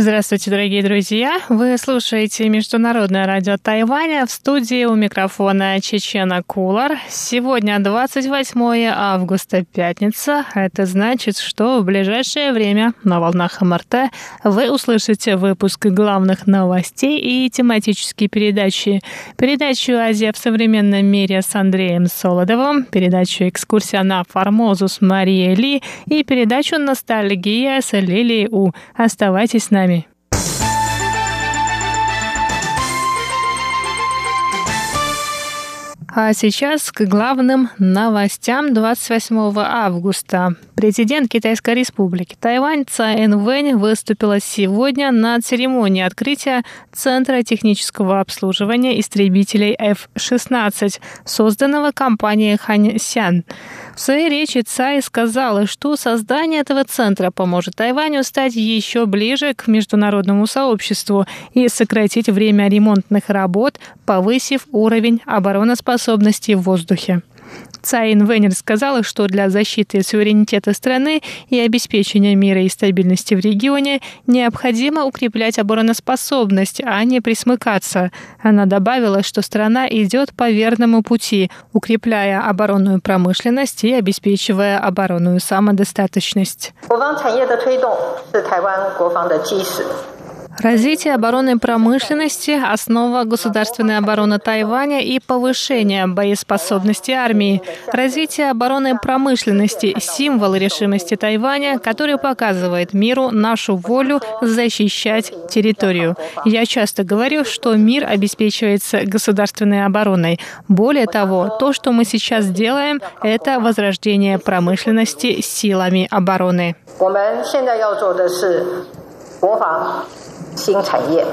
Здравствуйте, дорогие друзья! Вы слушаете Международное радио Тайваня в студии у микрофона Чечена Кулар. Сегодня 28 августа, пятница. Это значит, что в ближайшее время на волнах МРТ вы услышите выпуск главных новостей и тематические передачи. Передачу «Азия в современном мире» с Андреем Солодовым, передачу «Экскурсия на Формозу» с Марией Ли и передачу «Ностальгия» с Лилией У. Оставайтесь с нами нами. А сейчас к главным новостям 28 августа. Президент Китайской республики Тайвань Цай Вэнь выступила сегодня на церемонии открытия Центра технического обслуживания истребителей F-16, созданного компанией Ханьсян. В своей речи Цай сказала, что создание этого центра поможет Тайваню стать еще ближе к международному сообществу и сократить время ремонтных работ, повысив уровень обороноспособности в воздухе. Цай Инвенер сказала, что для защиты суверенитета страны и обеспечения мира и стабильности в регионе необходимо укреплять обороноспособность, а не присмыкаться. Она добавила, что страна идет по верному пути, укрепляя оборонную промышленность и обеспечивая оборонную самодостаточность. Развитие оборонной промышленности – основа государственной обороны Тайваня и повышение боеспособности армии. Развитие оборонной промышленности – символ решимости Тайваня, который показывает миру нашу волю защищать территорию. Я часто говорю, что мир обеспечивается государственной обороной. Более того, то, что мы сейчас делаем, это возрождение промышленности силами обороны. 国防新产业。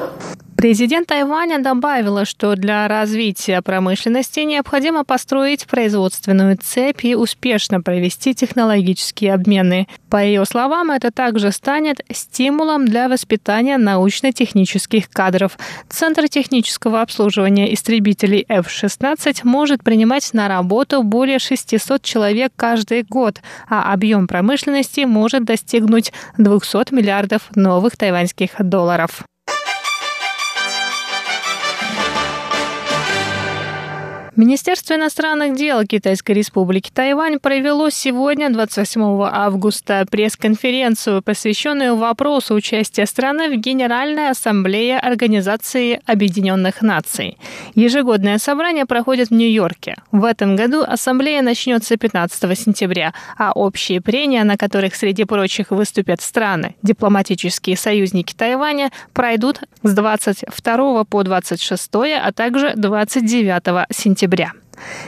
Президент Тайваня добавила, что для развития промышленности необходимо построить производственную цепь и успешно провести технологические обмены. По ее словам, это также станет стимулом для воспитания научно-технических кадров. Центр технического обслуживания истребителей F-16 может принимать на работу более 600 человек каждый год, а объем промышленности может достигнуть 200 миллиардов новых тайваньских долларов. Министерство иностранных дел Китайской республики Тайвань провело сегодня, 28 августа, пресс-конференцию, посвященную вопросу участия страны в Генеральной ассамблее Организации Объединенных Наций. Ежегодное собрание проходит в Нью-Йорке. В этом году ассамблея начнется 15 сентября, а общие прения, на которых среди прочих выступят страны, дипломатические союзники Тайваня, пройдут с 22 по 26, а также 29 сентября Debré.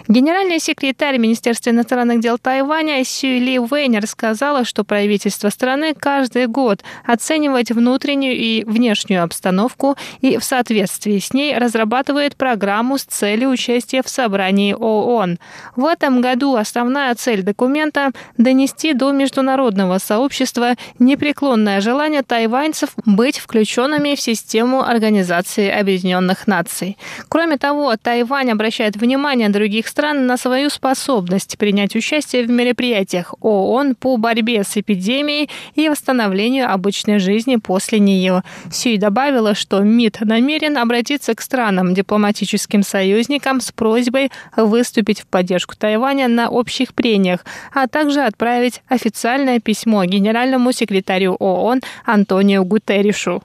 Генеральный секретарь Министерства иностранных дел Тайваня Сюли Вейнер сказала, что правительство страны каждый год оценивает внутреннюю и внешнюю обстановку и в соответствии с ней разрабатывает программу с целью участия в собрании ООН. В этом году основная цель документа – донести до международного сообщества непреклонное желание тайваньцев быть включенными в систему Организации Объединенных Наций. Кроме того, Тайвань обращает внимание других стран на свою способность принять участие в мероприятиях ООН по борьбе с эпидемией и восстановлению обычной жизни после нее. Сюй добавила, что МИД намерен обратиться к странам, дипломатическим союзникам с просьбой выступить в поддержку Тайваня на общих прениях, а также отправить официальное письмо генеральному секретарю ООН Антонио Гутерришу.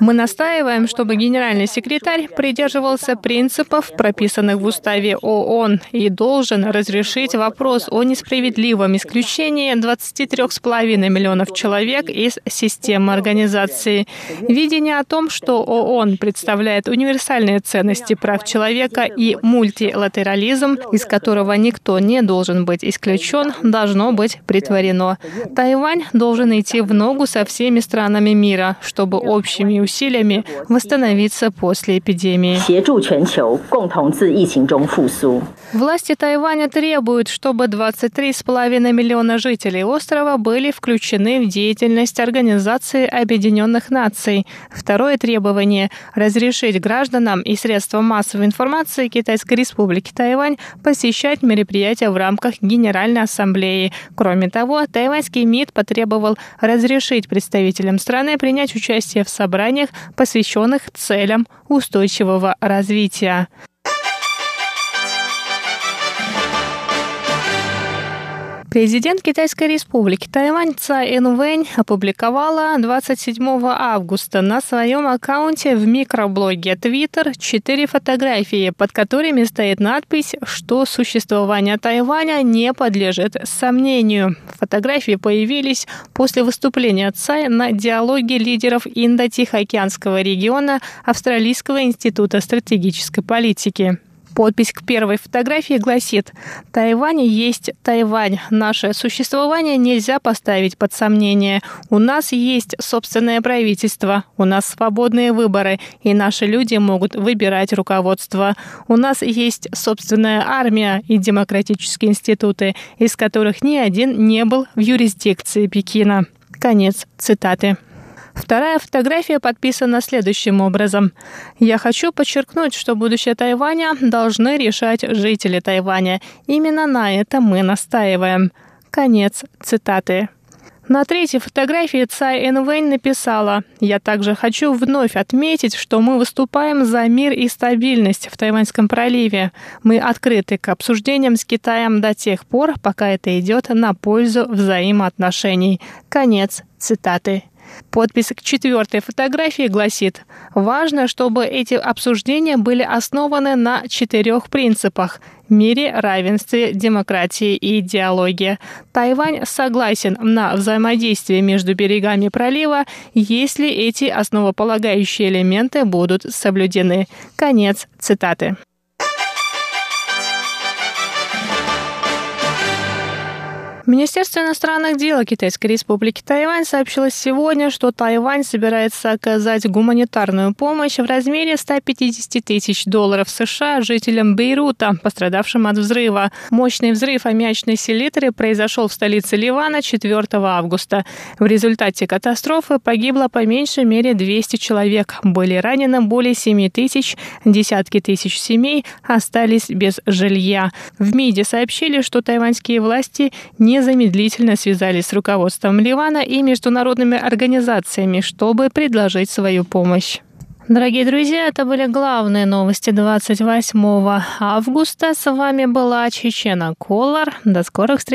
Мы настаиваем, чтобы генеральный секретарь придерживался принципов, прописанных в уставе ООН, и должен разрешить вопрос о несправедливом исключении 23,5 миллионов человек из системы организации. Видение о том, что ООН представляет универсальные ценности прав человека и мультилатерализм, из которого никто не должен быть исключен, должно быть притворено. Тайвань должен идти в ногу со всеми странами мира, чтобы общими усилиями восстановиться после эпидемии. Власти Тайваня требуют, чтобы 23,5 миллиона жителей острова были включены в деятельность Организации Объединенных Наций. Второе требование – разрешить гражданам и средствам массовой информации Китайской Республики Тайвань посещать мероприятия в рамках Генеральной Ассамблеи. Кроме того, тайваньский МИД потребовал разрешить представителям страны принять участие в собраниях, посвященных целям устойчивого развития. Президент Китайской республики Тайвань Цай Инвэнь опубликовала 27 августа на своем аккаунте в микроблоге Twitter четыре фотографии, под которыми стоит надпись, что существование Тайваня не подлежит сомнению. Фотографии появились после выступления Цай на диалоге лидеров Индо-Тихоокеанского региона Австралийского института стратегической политики. Подпись к первой фотографии гласит «Тайвань есть Тайвань. Наше существование нельзя поставить под сомнение. У нас есть собственное правительство, у нас свободные выборы, и наши люди могут выбирать руководство. У нас есть собственная армия и демократические институты, из которых ни один не был в юрисдикции Пекина». Конец цитаты. Вторая фотография подписана следующим образом. «Я хочу подчеркнуть, что будущее Тайваня должны решать жители Тайваня. Именно на это мы настаиваем». Конец цитаты. На третьей фотографии Цай Энвэнь написала «Я также хочу вновь отметить, что мы выступаем за мир и стабильность в Тайваньском проливе. Мы открыты к обсуждениям с Китаем до тех пор, пока это идет на пользу взаимоотношений». Конец цитаты. Подпись к четвертой фотографии гласит «Важно, чтобы эти обсуждения были основаны на четырех принципах – мире, равенстве, демократии и диалоге. Тайвань согласен на взаимодействие между берегами пролива, если эти основополагающие элементы будут соблюдены». Конец цитаты. Министерство иностранных дел Китайской республики Тайвань сообщило сегодня, что Тайвань собирается оказать гуманитарную помощь в размере 150 тысяч долларов США жителям Бейрута, пострадавшим от взрыва. Мощный взрыв аммиачной селитры произошел в столице Ливана 4 августа. В результате катастрофы погибло по меньшей мере 200 человек. Были ранены более 7 тысяч, десятки тысяч семей остались без жилья. В МИДе сообщили, что тайваньские власти не незамедлительно связались с руководством Ливана и международными организациями, чтобы предложить свою помощь. Дорогие друзья, это были главные новости 28 августа. С вами была Чечена Колор. До скорых встреч.